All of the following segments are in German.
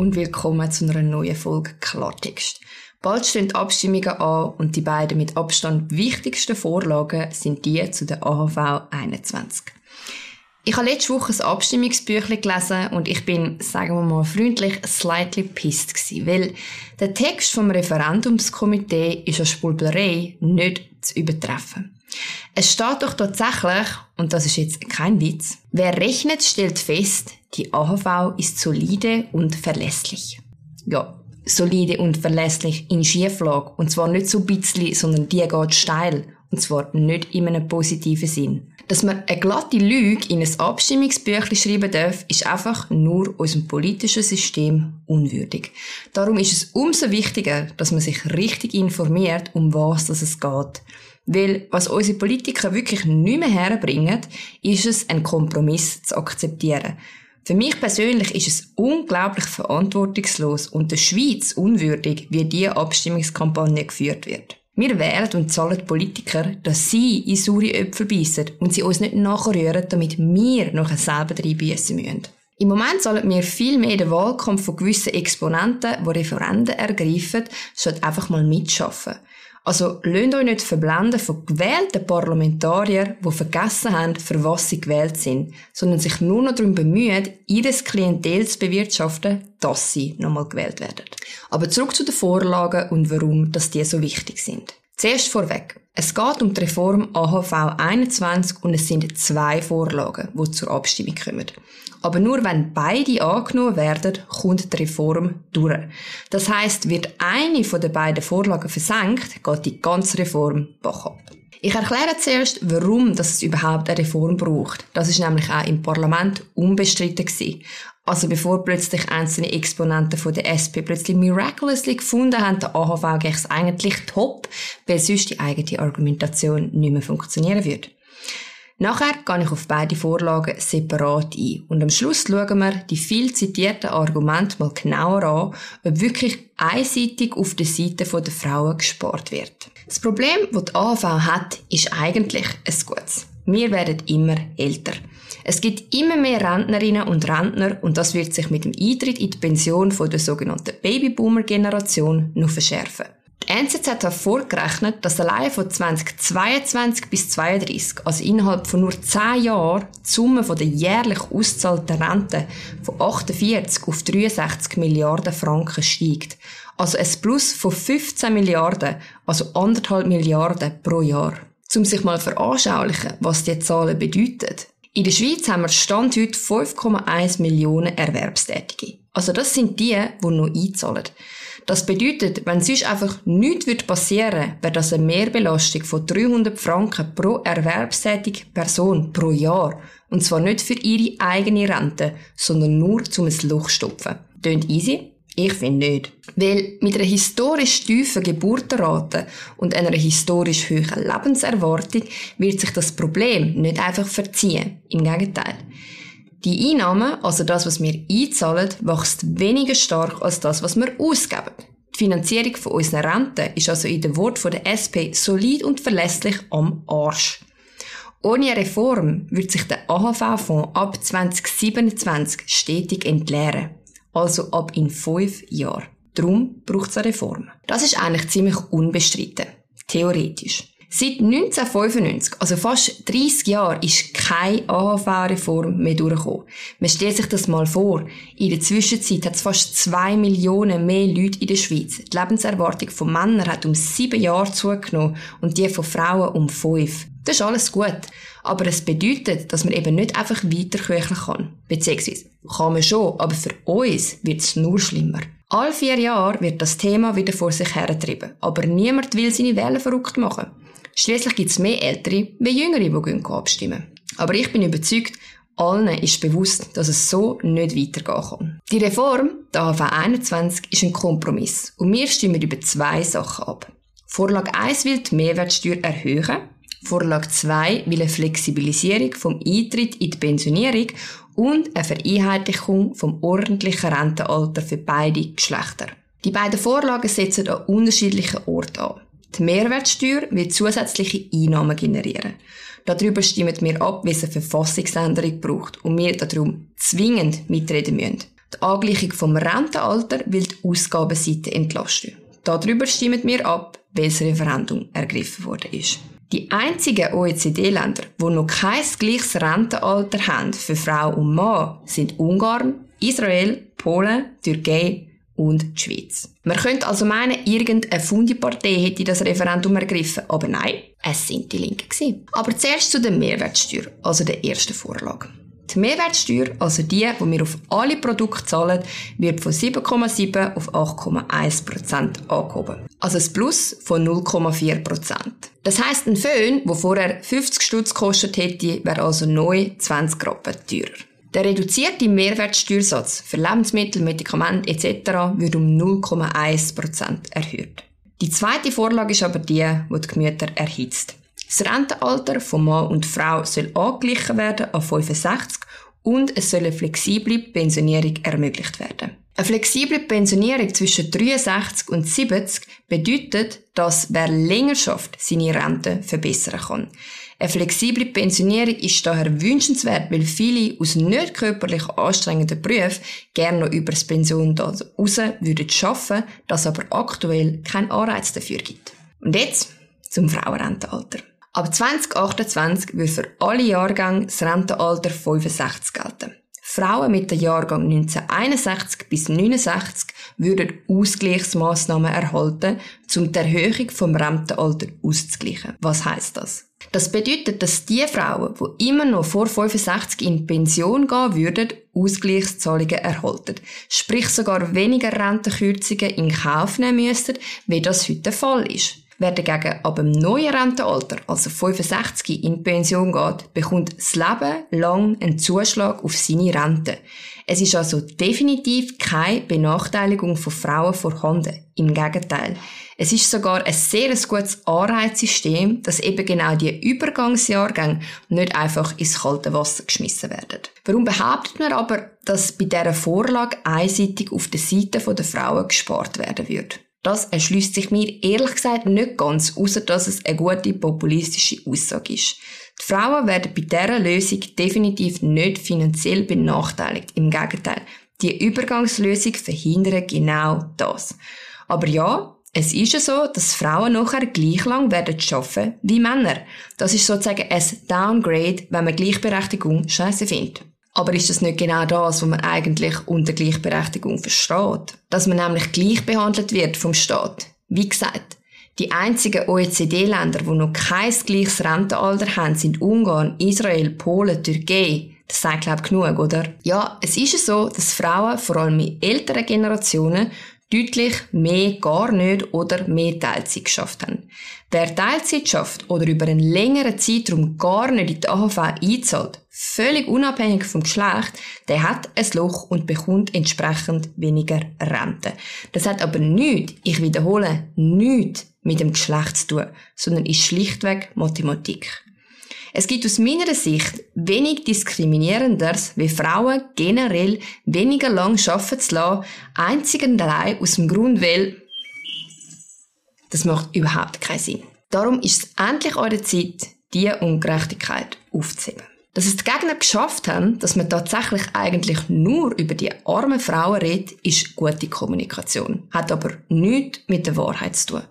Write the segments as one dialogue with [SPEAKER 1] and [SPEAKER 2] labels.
[SPEAKER 1] und willkommen zu einer neuen Folge Klartext. Bald stehen die Abstimmungen an und die beiden mit Abstand wichtigsten Vorlagen sind die zu der AHV 21. Ich habe letzte Woche ein Abstimmungsbüchlein gelesen und ich bin, sagen wir mal freundlich, slightly pissed gewesen, weil der Text vom Referendumskomitee ist als Spulberei nicht zu übertreffen. Es steht doch tatsächlich, und das ist jetzt kein Witz, wer rechnet, stellt fest, die AHV ist solide und verlässlich. Ja, solide und verlässlich in Schieflage. Und zwar nicht so ein bisschen, sondern die geht steil. Und zwar nicht in einem positiven Sinn. Dass man eine glatte Lüge in ein Abstimmungsbüchlein schreiben darf, ist einfach nur unserem politischen System unwürdig. Darum ist es umso wichtiger, dass man sich richtig informiert, um was es geht. Weil, was unsere Politiker wirklich nicht mehr herbringen, ist es, einen Kompromiss zu akzeptieren. Für mich persönlich ist es unglaublich verantwortungslos und der Schweiz unwürdig, wie diese Abstimmungskampagne geführt wird. Wir wählen und zahlen Politiker, dass sie in saure Äpfel beißen und sie uns nicht nachrühren, damit wir noch selber reinbeissen müssen. Im Moment zahlen wir viel mehr den Wahlkampf von gewissen Exponenten, die Referenden ergreifen, statt einfach mal mitschaffen. Also, lasst euch nicht verblenden von gewählten Parlamentariern, die vergessen haben, für was sie gewählt sind, sondern sich nur noch darum bemühen, ihres Klientel zu bewirtschaften, dass sie nochmal gewählt werden. Aber zurück zu den Vorlagen und warum, dass die so wichtig sind. Zuerst vorweg. Es geht um die Reform AHV 21 und es sind zwei Vorlagen, die zur Abstimmung kommen. Aber nur wenn beide angenommen werden, kommt die Reform durch. Das heißt, wird eine von den beiden Vorlagen versenkt, geht die ganze Reform bach ab. Ich erkläre zuerst, warum es überhaupt eine Reform braucht. Das ist nämlich auch im Parlament unbestritten. Also bevor plötzlich einzelne Exponenten von der SP plötzlich miraculously gefunden haben, der AHV es eigentlich top, weil sonst die eigene Argumentation nicht mehr funktionieren würde. Nachher gehe ich auf beide Vorlagen separat ein. Und am Schluss schauen wir die viel zitierten Argumente mal genauer an, ob wirklich einseitig auf der Seite der Frauen gespart wird. Das Problem, das die AHV hat, ist eigentlich ein gutes. Wir werden immer älter. Es gibt immer mehr Rentnerinnen und Rentner und das wird sich mit dem Eintritt in die Pension von der sogenannten Babyboomer-Generation noch verschärfen. Die NZZ hat vorgerechnet, dass allein von 2022 bis 2032, also innerhalb von nur 10 Jahren, die Summe der jährlich auszahlten Rente von 48 auf 63 Milliarden Franken steigt. Also ein Plus von 15 Milliarden, also anderthalb Milliarden pro Jahr. Um sich mal veranschaulichen, was diese Zahlen bedeuten. In der Schweiz haben wir Stand heute 5,1 Millionen Erwerbstätige. Also das sind die, die noch einzahlen. Das bedeutet, wenn sonst einfach nichts passieren würde, wäre das eine Mehrbelastung von 300 Franken pro erwerbstätige Person pro Jahr. Und zwar nicht für ihre eigene Rente, sondern nur zum ein Loch stopfen. Tönt easy? Ich finde nicht. Weil mit einer historisch tiefen Geburtenrate und einer historisch hohen Lebenserwartung wird sich das Problem nicht einfach verziehen. Im Gegenteil. Die Einnahmen, also das, was wir einzahlen, wächst weniger stark als das, was wir ausgeben. Die Finanzierung von unseren Renten ist also in den Wort der SP solid und verlässlich am Arsch. Ohne Reform wird sich der AHV-Fonds ab 2027 stetig entleeren. Also ab in fünf Jahren. Darum braucht es eine Reform. Das ist eigentlich ziemlich unbestritten. Theoretisch. Seit 1995, also fast 30 Jahren, ist keine AHV-Reform mehr durchgekommen. Man stellt sich das mal vor. In der Zwischenzeit hat es fast zwei Millionen mehr Leute in der Schweiz. Die Lebenserwartung von Männern hat um sieben Jahre zugenommen und die von Frauen um fünf. Das ist alles gut. Aber es bedeutet, dass man eben nicht einfach weiterköcheln kann. Beziehungsweise, kann man schon, aber für uns wird es nur schlimmer. All vier Jahre wird das Thema wieder vor sich hergetrieben. Aber niemand will seine Wähler verrückt machen. Schließlich gibt es mehr Ältere wie Jüngere, die gehen abstimmen. Aber ich bin überzeugt, allen ist bewusst, dass es so nicht weitergehen kann. Die Reform, der AV 21, ist ein Kompromiss und wir stimmen über zwei Sachen ab. Vorlage 1 will die Mehrwertsteuer erhöhen, Vorlage 2 will eine Flexibilisierung vom Eintritt in die Pensionierung und eine Vereinheitlichung vom ordentlichen Rentenalter für beide Geschlechter. Die beiden Vorlagen setzen an unterschiedlichen Orten an. Die Mehrwertsteuer wird zusätzliche Einnahmen generieren. Darüber stimmen wir ab, wie es eine Verfassungsänderung braucht und wir darum zwingend mitreden müssen. Die Angleichung vom Rentenalter will die Ausgabenseite entlasten. Darüber stimmen wir ab, welches Referendum ergriffen worden ist. Die einzigen OECD-Länder, die noch kein gleiches Rentenalter haben für Frau und Mann, sind Ungarn, Israel, Polen, Türkei und die Schweiz. Man könnte also meinen, irgendeine Fundipartei hätte das Referendum ergriffen, aber nein, es sind die Linken gewesen. Aber zuerst zu der Mehrwertsteuer, also der ersten Vorlage. Die Mehrwertsteuer, also die, die wir auf alle Produkte zahlen, wird von 7,7 auf 8,1 Prozent angehoben. Also ein Plus von 0,4 Prozent. Das heisst, ein Föhn, der vorher 50 Stutz gekostet hätte, wäre also neu 20 Rappen teurer. Der reduzierte Mehrwertsteuersatz für Lebensmittel, Medikamente etc. wird um 0,1% erhöht. Die zweite Vorlage ist aber die, die die Gemüter erhitzt. Das Rentenalter von Mann und Frau soll angeglichen werden an 65 und es soll eine flexible Pensionierung ermöglicht werden. Eine flexible Pensionierung zwischen 63 und 70 bedeutet, dass wer länger schafft, seine Rente verbessern kann. Eine flexible Pensionierung ist daher wünschenswert, weil viele aus nicht körperlich anstrengenden Berufen gerne noch über das Pension raus würden arbeiten, das aber aktuell keinen Anreiz dafür gibt. Und jetzt zum Frauenrentenalter. Ab 2028 wird für alle Jahrgänge das Rentenalter 65 gelten. Frauen mit dem Jahrgang 1961 bis 1969 würden Ausgleichsmaßnahmen erhalten, um die Erhöhung vom Rentenalter auszugleichen. Was heißt das? Das bedeutet, dass die Frauen, die immer noch vor 65 in Pension gehen würden, Ausgleichszahlungen erhalten. Sprich sogar weniger Rentenkürzungen in Kauf nehmen müssten, wie das heute der Fall ist. Wer dagegen ab dem neuen Rentenalter, also 65, in Pension geht, bekommt das Leben lang einen Zuschlag auf seine Rente. Es ist also definitiv keine Benachteiligung von Frauen vorhanden. Im Gegenteil. Es ist sogar ein sehr gutes Anreizsystem, dass eben genau die Übergangsjahrgänge nicht einfach ins kalte Wasser geschmissen werden. Warum behauptet man aber, dass bei dieser Vorlage einseitig auf der Seite der Frauen gespart werden wird? Das erschließt sich mir ehrlich gesagt nicht ganz, außer dass es eine gute populistische Aussage ist. Die Frauen werden bei dieser Lösung definitiv nicht finanziell benachteiligt. Im Gegenteil. Die Übergangslösung verhindert genau das. Aber ja, es ist ja so, dass Frauen nachher gleich lang werden arbeiten wie Männer. Das ist sozusagen ein Downgrade, wenn man Gleichberechtigung scheiße findet. Aber ist das nicht genau das, was man eigentlich unter Gleichberechtigung versteht? Dass man nämlich gleich behandelt wird vom Staat. Wie gesagt, die einzigen OECD-Länder, die noch kein gleiches Rentenalter haben, sind Ungarn, Israel, Polen, Türkei. Das sagt, glaube ich, genug, oder? Ja, es ist so, dass Frauen, vor allem in älteren Generationen, deutlich mehr gar nicht oder mehr Teilzeit geschafft haben. Wer Teilzeit schafft oder über einen längeren Zeitraum gar nicht in die AHV einzahlt, völlig unabhängig vom Geschlecht, der hat ein Loch und bekommt entsprechend weniger Rente. Das hat aber nichts, ich wiederhole, nichts mit dem Geschlecht zu tun, sondern ist schlichtweg Mathematik. Es gibt aus meiner Sicht wenig diskriminierenderes, wie Frauen generell weniger lang arbeiten zu lassen, einzig und allein aus dem Grund, weil das macht überhaupt keinen Sinn. Darum ist es endlich eure Zeit, diese Ungerechtigkeit aufzuheben. Dass es die Gegner geschafft haben, dass man tatsächlich eigentlich nur über die armen Frauen redet, ist gute Kommunikation. Hat aber nichts mit der Wahrheit zu tun.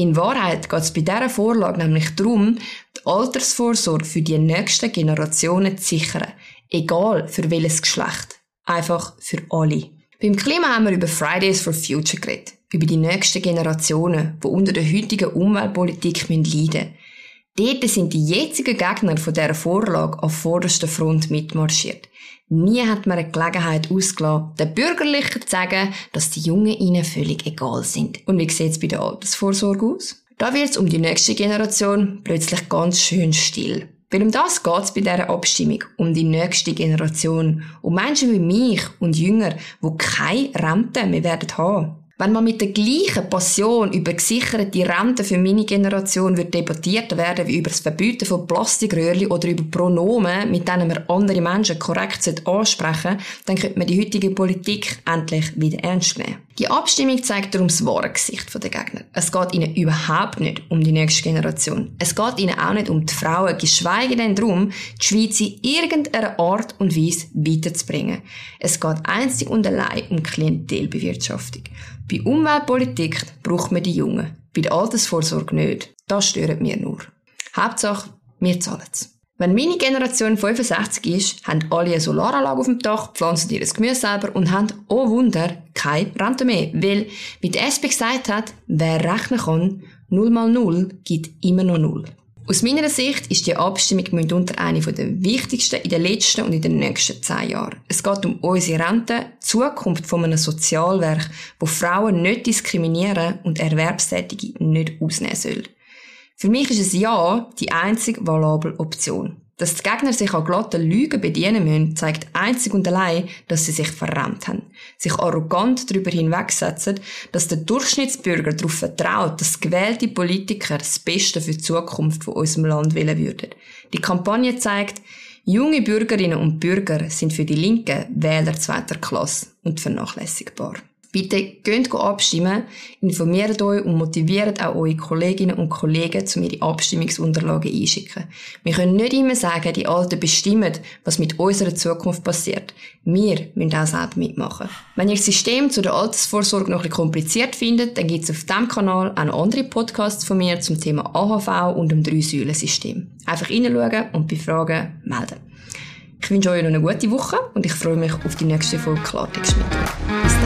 [SPEAKER 1] In Wahrheit geht es bei dieser Vorlage nämlich darum, die Altersvorsorge für die nächsten Generationen zu sichern. Egal für welches Geschlecht. Einfach für alle. Beim Klima haben wir über Fridays for Future geredet. Über die nächsten Generationen, die unter der heutigen Umweltpolitik leiden müssen. Dort sind die jetzigen Gegner von dieser Vorlage auf vorderster Front mitmarschiert. Nie hat man eine Gelegenheit ausgelassen, den Bürgerlichen zu sagen, dass die Jungen ihnen völlig egal sind. Und wie sieht es bei der Altersvorsorge aus? Da wird es um die nächste Generation plötzlich ganz schön still. Weil um das geht es bei dieser Abstimmung, um die nächste Generation, um Menschen wie mich und Jünger, die keine Rente mehr werden haben. Wenn man mit der gleichen Passion über gesicherte Rente für meine Generation wird debattiert werden wie über das Verbieten von Plastikröhrchen oder über Pronomen, mit denen man andere Menschen korrekt ansprechen dann könnte man die heutige Politik endlich wieder ernst nehmen. Die Abstimmung zeigt darum das wahre Gesicht der Gegner. Es geht ihnen überhaupt nicht um die nächste Generation. Es geht ihnen auch nicht um die Frauen, geschweige denn darum, die Schweiz in irgendeiner Art und Weise weiterzubringen. Es geht einzig und allein um Klientelbewirtschaftung. Bei Umweltpolitik braucht man die Jungen. Bei der Altersvorsorge nicht. Das stört mir nur. Hauptsache, wir zahlen es. Wenn meine Generation 65 ist, haben alle eine Solaranlage auf dem Dach, pflanzen ihr Gemüse selber und haben, oh Wunder, keine Rente mehr. Weil, wie die SP gesagt hat, wer rechnen kann, 0 mal 0 gibt immer noch 0. Aus meiner Sicht ist die Abstimmung mitunter eine der wichtigsten in den letzten und in den nächsten zehn Jahren. Es geht um unsere Rente, die Zukunft von einem Sozialwerk, wo Frauen nicht diskriminieren und Erwerbstätige nicht ausnehmen soll. Für mich ist ein Ja die einzig valable Option. Dass die Gegner sich an glatten Lügen bedienen müssen, zeigt einzig und allein, dass sie sich verrannt haben. Sich arrogant darüber hinwegsetzen, dass der Durchschnittsbürger darauf vertraut, dass gewählte Politiker das Beste für die Zukunft von unserem Land wählen würden. Die Kampagne zeigt, junge Bürgerinnen und Bürger sind für die Linken Wähler zweiter Klasse und vernachlässigbar. Bitte geht abstimmen, informiert euch und motiviert auch eure Kolleginnen und Kollegen, um ihre Abstimmungsunterlagen einschicken. Wir können nicht immer sagen, die Alten bestimmen, was mit unserer Zukunft passiert. Wir müssen auch selber mitmachen. Wenn ihr das System zu der Altersvorsorge noch bisschen kompliziert findet, dann gibt es auf diesem Kanal auch noch andere Podcasts von mir zum Thema AHV und dem Drei-Säulen-System. Einfach reinschauen und bei Fragen melden. Ich wünsche euch noch eine gute Woche und ich freue mich auf die nächste Folge Klartext mit euch.